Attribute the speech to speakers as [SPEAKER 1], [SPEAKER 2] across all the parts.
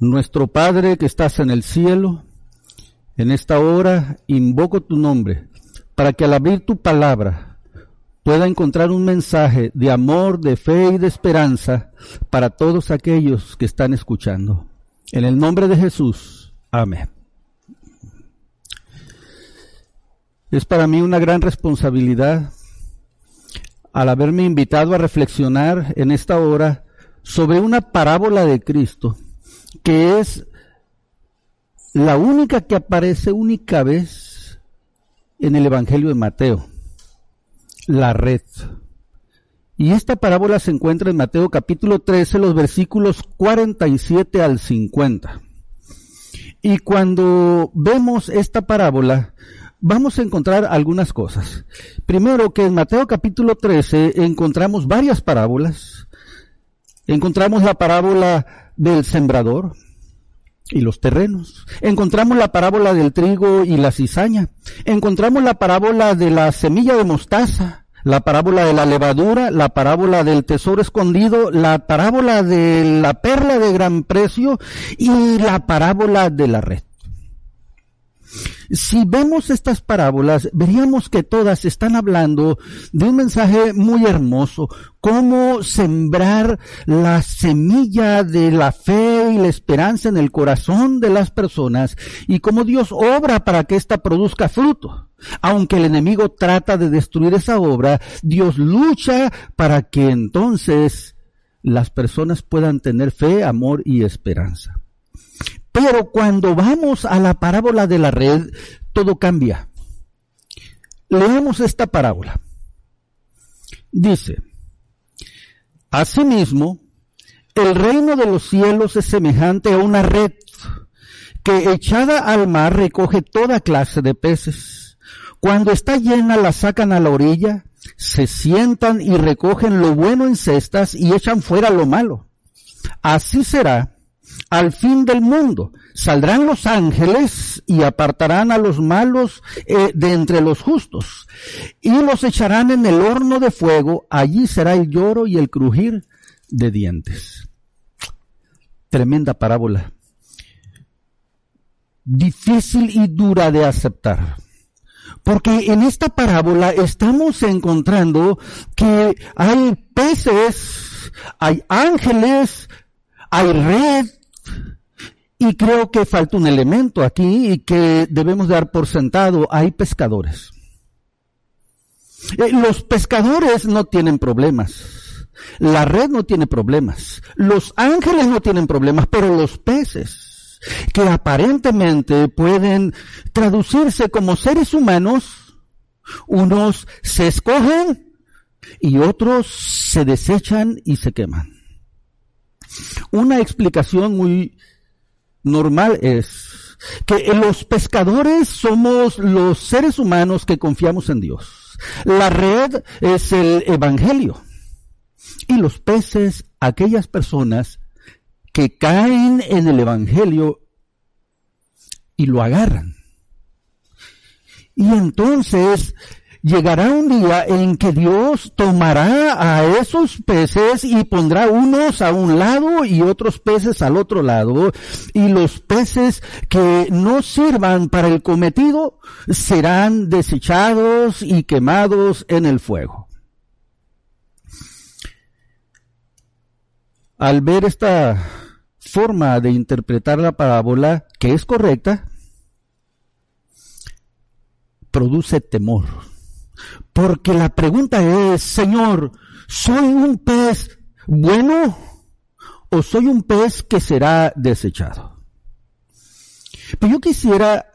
[SPEAKER 1] Nuestro Padre que estás en el cielo, en esta hora invoco tu nombre para que al abrir tu palabra pueda encontrar un mensaje de amor, de fe y de esperanza para todos aquellos que están escuchando. En el nombre de Jesús. Amén. Es para mí una gran responsabilidad al haberme invitado a reflexionar en esta hora sobre una parábola de Cristo que es la única que aparece única vez en el Evangelio de Mateo, la red. Y esta parábola se encuentra en Mateo capítulo 13, los versículos 47 al 50. Y cuando vemos esta parábola, vamos a encontrar algunas cosas. Primero que en Mateo capítulo 13 encontramos varias parábolas. Encontramos la parábola del sembrador y los terrenos. Encontramos la parábola del trigo y la cizaña. Encontramos la parábola de la semilla de mostaza, la parábola de la levadura, la parábola del tesoro escondido, la parábola de la perla de gran precio y la parábola de la red. Si vemos estas parábolas, veríamos que todas están hablando de un mensaje muy hermoso, cómo sembrar la semilla de la fe y la esperanza en el corazón de las personas y cómo Dios obra para que ésta produzca fruto. Aunque el enemigo trata de destruir esa obra, Dios lucha para que entonces las personas puedan tener fe, amor y esperanza. Pero cuando vamos a la parábola de la red, todo cambia. Leemos esta parábola. Dice, Asimismo, el reino de los cielos es semejante a una red que echada al mar recoge toda clase de peces. Cuando está llena la sacan a la orilla, se sientan y recogen lo bueno en cestas y echan fuera lo malo. Así será al fin del mundo. Saldrán los ángeles y apartarán a los malos eh, de entre los justos y los echarán en el horno de fuego. Allí será el lloro y el crujir de dientes. Tremenda parábola. Difícil y dura de aceptar. Porque en esta parábola estamos encontrando que hay peces, hay ángeles, hay red, y creo que falta un elemento aquí y que debemos dar por sentado. Hay pescadores. Eh, los pescadores no tienen problemas. La red no tiene problemas. Los ángeles no tienen problemas, pero los peces, que aparentemente pueden traducirse como seres humanos, unos se escogen y otros se desechan y se queman. Una explicación muy normal es que los pescadores somos los seres humanos que confiamos en Dios. La red es el Evangelio. Y los peces, aquellas personas que caen en el Evangelio y lo agarran. Y entonces llegará un día en que Dios tomará a esos peces y pondrá unos a un lado y otros peces al otro lado y los peces que no sirvan para el cometido serán desechados y quemados en el fuego. Al ver esta forma de interpretar la parábola, que es correcta, produce temor porque la pregunta es, Señor, ¿soy un pez bueno o soy un pez que será desechado? Pero yo quisiera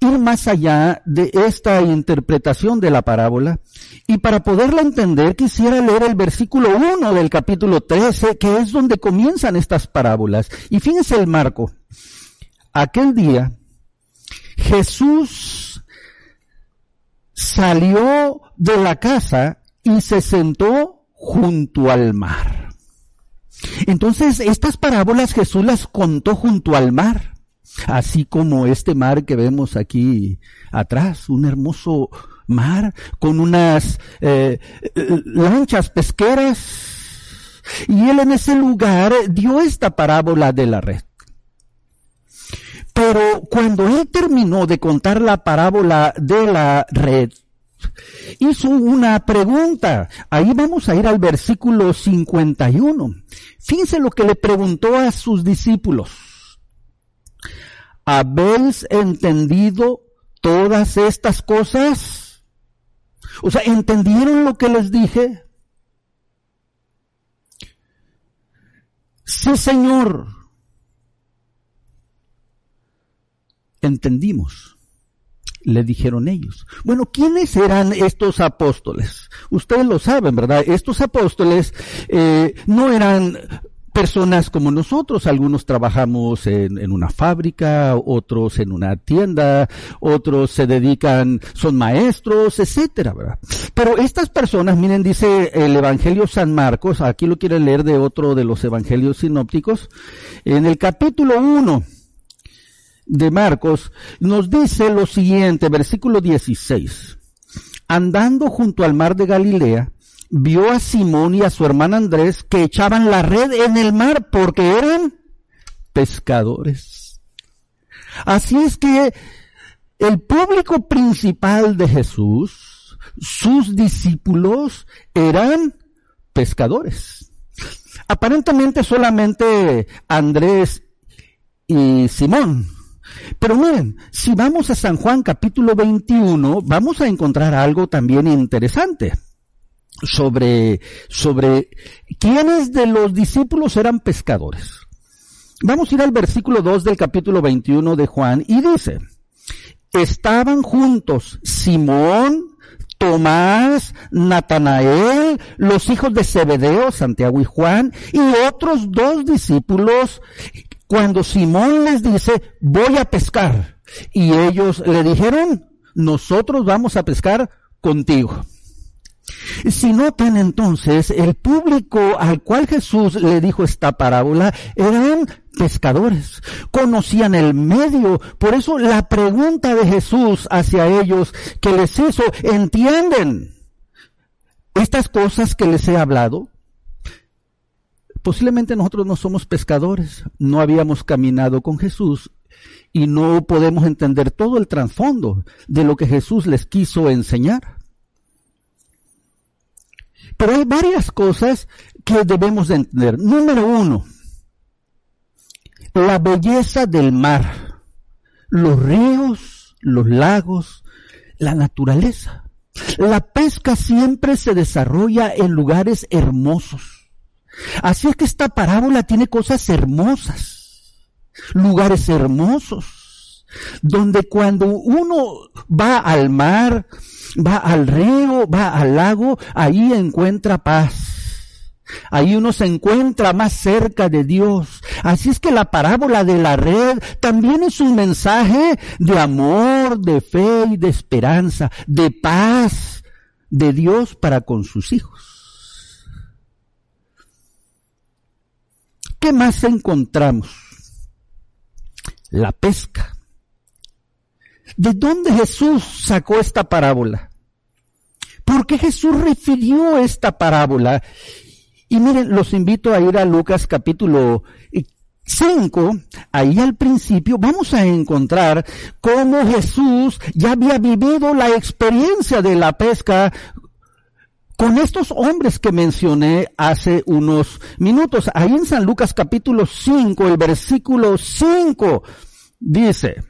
[SPEAKER 1] ir más allá de esta interpretación de la parábola y para poderla entender quisiera leer el versículo 1 del capítulo 13 que es donde comienzan estas parábolas. Y fíjense el marco. aquel día, Jesús salió de la casa y se sentó junto al mar. Entonces, estas parábolas Jesús las contó junto al mar, así como este mar que vemos aquí atrás, un hermoso mar con unas eh, lanchas pesqueras. Y él en ese lugar dio esta parábola de la red. Pero cuando él terminó de contar la parábola de la red, hizo una pregunta. Ahí vamos a ir al versículo 51. Fíjense lo que le preguntó a sus discípulos. ¿Habéis entendido todas estas cosas? O sea, ¿entendieron lo que les dije? Sí, Señor. Entendimos le dijeron ellos. Bueno, ¿quiénes eran estos apóstoles? Ustedes lo saben, ¿verdad? Estos apóstoles eh, no eran personas como nosotros, algunos trabajamos en, una fábrica, otros en una tienda, otros se dedican, son maestros, etcétera, ¿verdad? Pero estas personas, miren, dice el Evangelio San Marcos, aquí lo quieren leer de otro de los evangelios sinópticos, en el capítulo 1, de Marcos nos dice lo siguiente, versículo 16. Andando junto al mar de Galilea, vio a Simón y a su hermana Andrés que echaban la red en el mar porque eran pescadores. Así es que el público principal de Jesús, sus discípulos, eran pescadores. Aparentemente solamente Andrés y Simón pero miren, si vamos a San Juan capítulo 21, vamos a encontrar algo también interesante sobre, sobre quiénes de los discípulos eran pescadores. Vamos a ir al versículo 2 del capítulo 21 de Juan y dice, estaban juntos Simón, Tomás, Natanael, los hijos de Zebedeo, Santiago y Juan, y otros dos discípulos cuando Simón les dice, voy a pescar, y ellos le dijeron, nosotros vamos a pescar contigo. Si notan entonces, el público al cual Jesús le dijo esta parábola eran pescadores, conocían el medio, por eso la pregunta de Jesús hacia ellos que les hizo, ¿entienden estas cosas que les he hablado? Posiblemente nosotros no somos pescadores, no habíamos caminado con Jesús y no podemos entender todo el trasfondo de lo que Jesús les quiso enseñar. Pero hay varias cosas que debemos de entender. Número uno, la belleza del mar, los ríos, los lagos, la naturaleza. La pesca siempre se desarrolla en lugares hermosos Así es que esta parábola tiene cosas hermosas, lugares hermosos, donde cuando uno va al mar, va al río, va al lago, ahí encuentra paz. Ahí uno se encuentra más cerca de Dios. Así es que la parábola de la red también es un mensaje de amor, de fe y de esperanza, de paz de Dios para con sus hijos. ¿Qué más encontramos? La pesca. ¿De dónde Jesús sacó esta parábola? ¿Por qué Jesús refirió esta parábola? Y miren, los invito a ir a Lucas capítulo 5, ahí al principio vamos a encontrar cómo Jesús ya había vivido la experiencia de la pesca con estos hombres que mencioné hace unos minutos. Ahí en San Lucas capítulo 5, el versículo 5 dice,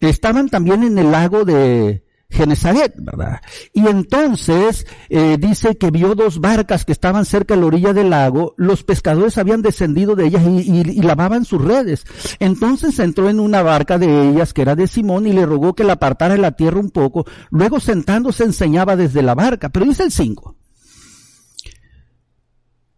[SPEAKER 1] estaban también en el lago de Genesaret, ¿verdad? Y entonces eh, dice que vio dos barcas que estaban cerca de la orilla del lago, los pescadores habían descendido de ellas y, lavaban sus redes. Entonces entró en una barca de ellas que era de Simón y le rogó que la apartara de la tierra un poco, luego sentándose enseñaba desde la barca, pero dice el 5.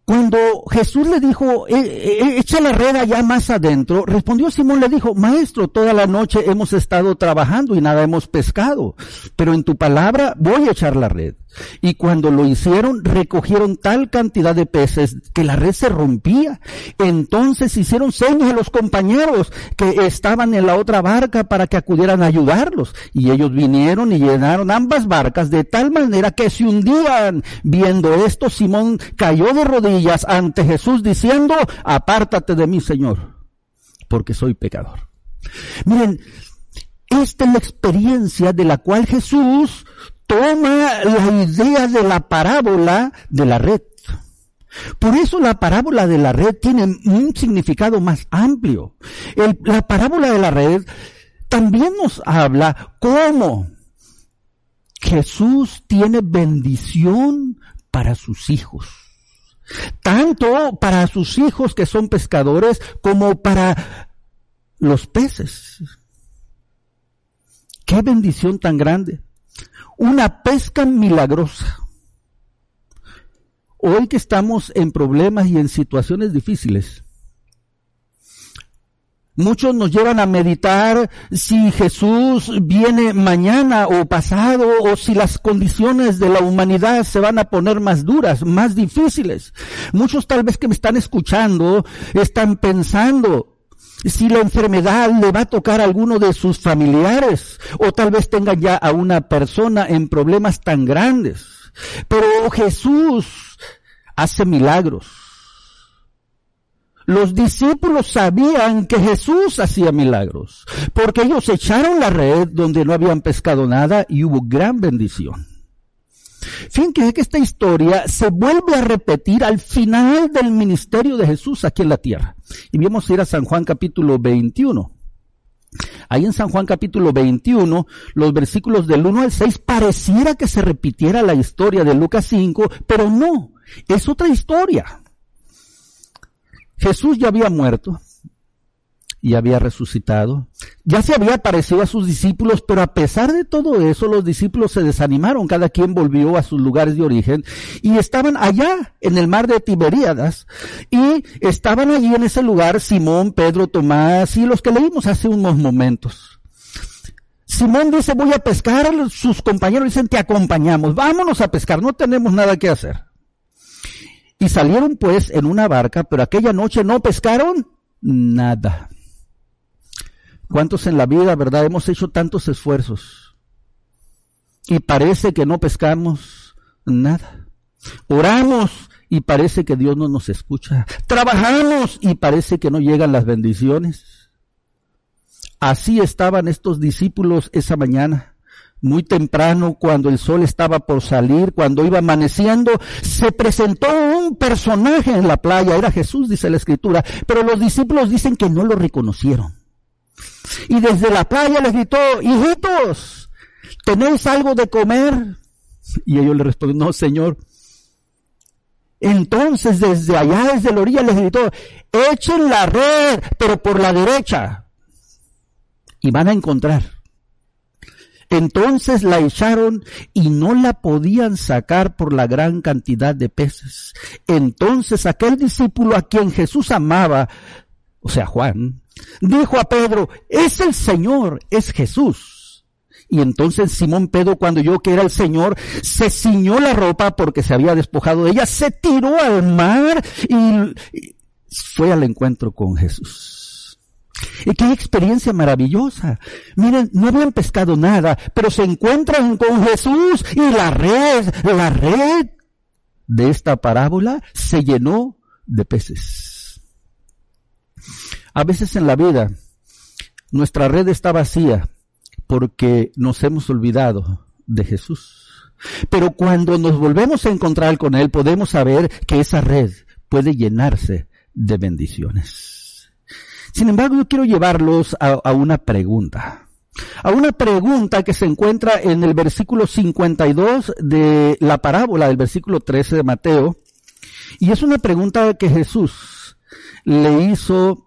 [SPEAKER 1] Cuando Jesús le dijo, e, e, echa la red allá más adentro, respondió Simón, le dijo, maestro, toda la noche hemos estado trabajando y nada hemos pescado, pero en tu palabra voy a echar la red. Y cuando lo hicieron, recogieron tal cantidad de peces que la red se rompía. Entonces hicieron señas a los compañeros que estaban en la otra barca para que acudieran a ayudarlos. Y ellos vinieron y llenaron ambas barcas de tal manera que se hundían. Viendo esto, Simón cayó de rodillas ante Jesús diciendo, apártate de mí, Señor, porque soy pecador. Miren, esta es la experiencia de la cual Jesús toma la idea de la parábola de la red. Por eso la parábola de la red tiene un significado más amplio. la parábola de la red también nos habla cómo Jesús tiene bendición para sus hijos. Tanto para sus hijos que son pescadores como para los peces. Qué bendición tan grande una pesca milagrosa. Hoy que estamos en problemas y en situaciones difíciles, Muchos nos llevan a meditar si Jesús viene mañana o pasado o si las condiciones de la humanidad se van a poner más duras, más difíciles. Muchos tal vez que me están escuchando están pensando, si la enfermedad le va a tocar a alguno de sus familiares o tal vez tenga ya a una persona en problemas tan grandes. Pero Jesús hace milagros. Los discípulos sabían que Jesús hacía milagros, porque ellos echaron la red donde no habían pescado nada y hubo gran bendición. Fíjense que esta historia se vuelve a repetir al final del ministerio de Jesús aquí en la tierra. Y vamos a ir a San Juan capítulo 21. Ahí en San Juan capítulo 21, los versículos del 1 al 6, pareciera que se repitiera la historia de Lucas 5, pero no, es otra historia. Jesús ya había muerto, y había resucitado. Ya se había aparecido a sus discípulos, pero a pesar de todo eso, los discípulos se desanimaron, cada quien volvió a sus lugares de origen y estaban allá en el mar de Tiberíadas y estaban allí en ese lugar Simón, Pedro, Tomás y los que leímos hace unos momentos. Simón dice, voy a pescar, sus compañeros dicen, te acompañamos, vámonos a pescar, no tenemos nada que hacer. Y salieron pues en una barca, pero aquella noche no pescaron nada. ¿Cuántos en la vida, verdad, hemos hecho tantos esfuerzos? Y parece que no pescamos nada. Oramos y parece que Dios no nos escucha. Trabajamos y parece que no llegan las bendiciones. Así estaban estos discípulos esa mañana. Muy temprano, cuando el sol estaba por salir, cuando iba amaneciendo, se presentó un personaje en la playa. Era Jesús, dice la escritura. Pero los discípulos dicen que no lo reconocieron. Y desde la playa les gritó, hijitos, ¿tenéis algo de comer? Y ellos le respondieron, no, Señor. Entonces desde allá, desde la orilla, les gritó, echen la red, pero por la derecha. Y van a encontrar. Entonces la echaron y no la podían sacar por la gran cantidad de peces. Entonces aquel discípulo a quien Jesús amaba, o sea Juan, dijo a Pedro, es el Señor, es Jesús. Y entonces Simón Pedro, cuando yo que era el Señor, se ciñó la ropa porque se había despojado de ella, se tiró al mar y fue al encuentro con Jesús. Y qué experiencia maravillosa. Miren, no habían pescado nada, pero se encuentran con Jesús y la red, la red de esta parábola se llenó de peces. A veces en la vida nuestra red está vacía porque nos hemos olvidado de Jesús. Pero cuando nos volvemos a encontrar con Él, podemos saber que esa red puede llenarse de bendiciones. Sin embargo, yo quiero llevarlos a, una pregunta. A una pregunta que se encuentra en el versículo 52 de la parábola del versículo 13 de Mateo. Y es una pregunta que Jesús le hizo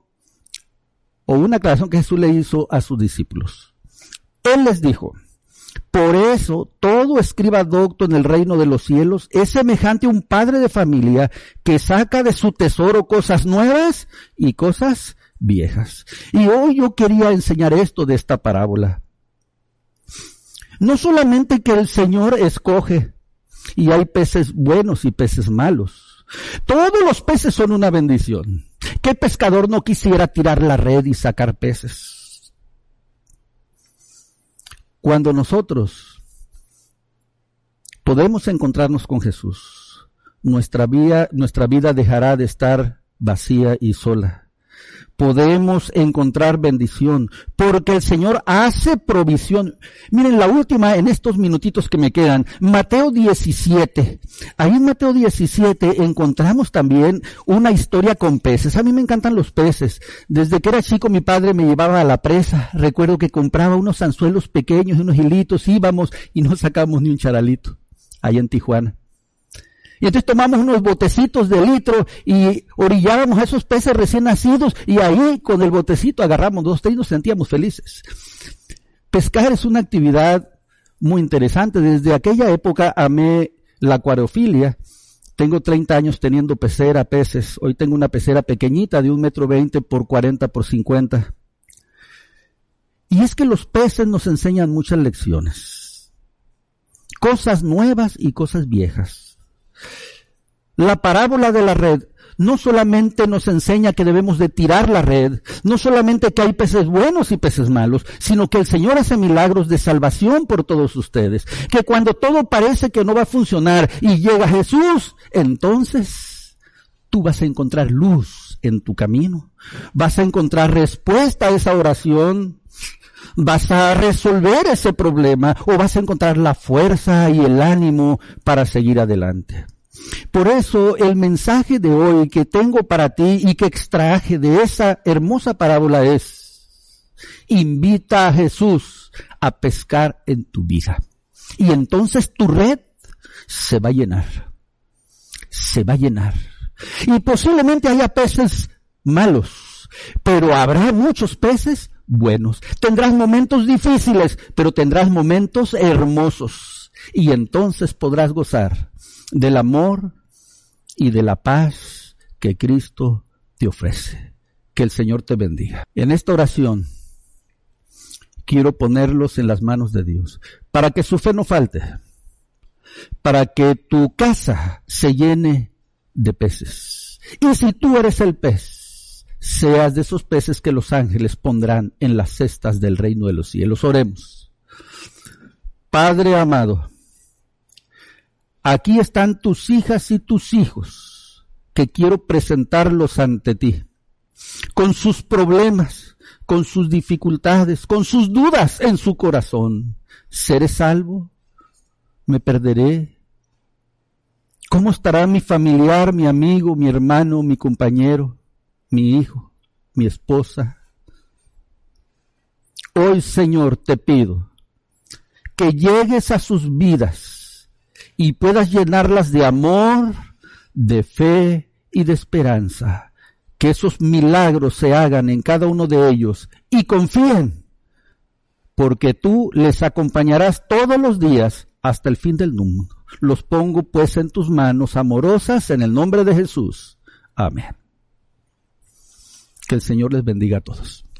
[SPEAKER 1] o una aclaración que Jesús le hizo a sus discípulos. Él les dijo, Por eso, todo escriba docto en el reino de los cielos es semejante a un padre de familia que saca de su tesoro cosas nuevas y cosas viejas. Y hoy yo quería enseñar esto de esta parábola. No solamente que el Señor escoge y hay peces buenos y peces malos. Todos los peces son una bendición. ¿Qué pescador no quisiera tirar la red y sacar peces? Cuando nosotros podemos encontrarnos con Jesús, nuestra vida, nuestra vida dejará de estar vacía y sola podemos encontrar bendición, porque el Señor hace provisión. Miren, la última en estos minutitos que me quedan, Mateo 17. Ahí en Mateo 17 encontramos también una historia con peces. A mí me encantan los peces. Desde que era chico mi padre me llevaba a la presa. Recuerdo que compraba unos anzuelos pequeños y unos hilitos, íbamos y no sacamos ni un charalito. Ahí en Tijuana. Y entonces tomamos unos botecitos de litro y orillábamos a esos peces recién nacidos y ahí con el botecito agarramos dos, y nos sentíamos felices. Pescar es una actividad muy interesante. Desde aquella época amé la acuariofilia. Tengo 30 años teniendo pecera, peces. Hoy tengo una pecera pequeñita de un metro veinte por 40 por 50. Y es que los peces nos enseñan muchas lecciones. Cosas nuevas y cosas viejas. La parábola de la red no solamente nos enseña que debemos de tirar la red, no solamente que hay peces buenos y peces malos, sino que el Señor hace milagros de salvación por todos ustedes. Que cuando todo parece que no va a funcionar y llega Jesús, entonces tú vas a encontrar luz en tu camino. Vas a encontrar respuesta a esa oración. Vas a resolver ese problema o vas a encontrar la fuerza y el ánimo para seguir adelante. Por eso el mensaje de hoy que tengo para ti y que extraje de esa hermosa parábola es, invita a Jesús a pescar en tu vida. Y entonces tu red se va a llenar. Se va a llenar. Y posiblemente haya peces malos, pero habrá muchos peces buenos. Tendrás momentos difíciles, pero tendrás momentos hermosos. Y entonces podrás gozar del amor y de la paz que Cristo te ofrece. Que el Señor te bendiga. En esta oración quiero ponerlos en las manos de Dios para que su fe no falte, para que tu casa se llene de peces. Y si tú eres el pez, seas de esos peces que los ángeles pondrán en las cestas del reino de los cielos. Oremos. Padre amado, aquí están tus hijas y tus hijos, que quiero presentarlos ante ti, con sus problemas, con sus dificultades, con sus dudas en su corazón. ¿Seré salvo? ¿Me perderé? ¿Cómo estará mi familiar, mi amigo, mi hermano, mi compañero, mi hijo, mi esposa? Hoy, Señor, te pido que llegues a sus vidas y puedas llenarlas de amor, de fe y de esperanza. Que esos milagros se hagan en cada uno de ellos y confíen, porque tú les acompañarás todos los días hasta el fin del mundo. Los pongo pues en tus manos amorosas en el nombre de Jesús. Amén. Que el Señor les bendiga a todos.